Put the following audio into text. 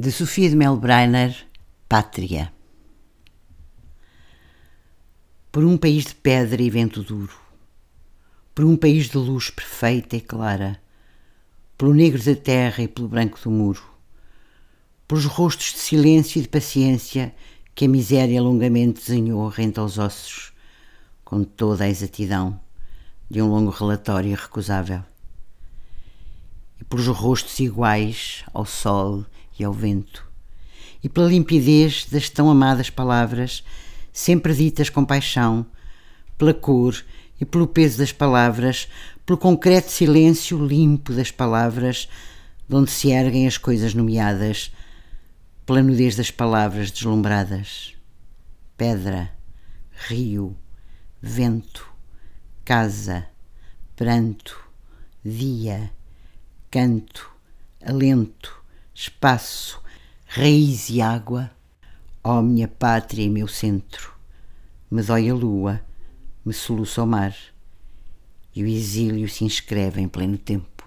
de Sofia de Melbreiner, Pátria. Por um país de pedra e vento duro, por um país de luz perfeita e clara, pelo negro da terra e pelo branco do muro, pelos rostos de silêncio e de paciência que a miséria longamente desenhou rente aos ossos, com toda a exatidão de um longo relatório irrecusável. E pelos rostos iguais ao sol e ao vento, e pela limpidez das tão amadas palavras, sempre ditas com paixão, pela cor e pelo peso das palavras, pelo concreto silêncio limpo das palavras, de onde se erguem as coisas nomeadas, pela nudez das palavras deslumbradas. Pedra, rio, vento, casa, pranto, dia, canto, alento, espaço, raiz e água, ó minha pátria e meu centro, me dói a lua, me soluça o mar, e o exílio se inscreve em pleno tempo.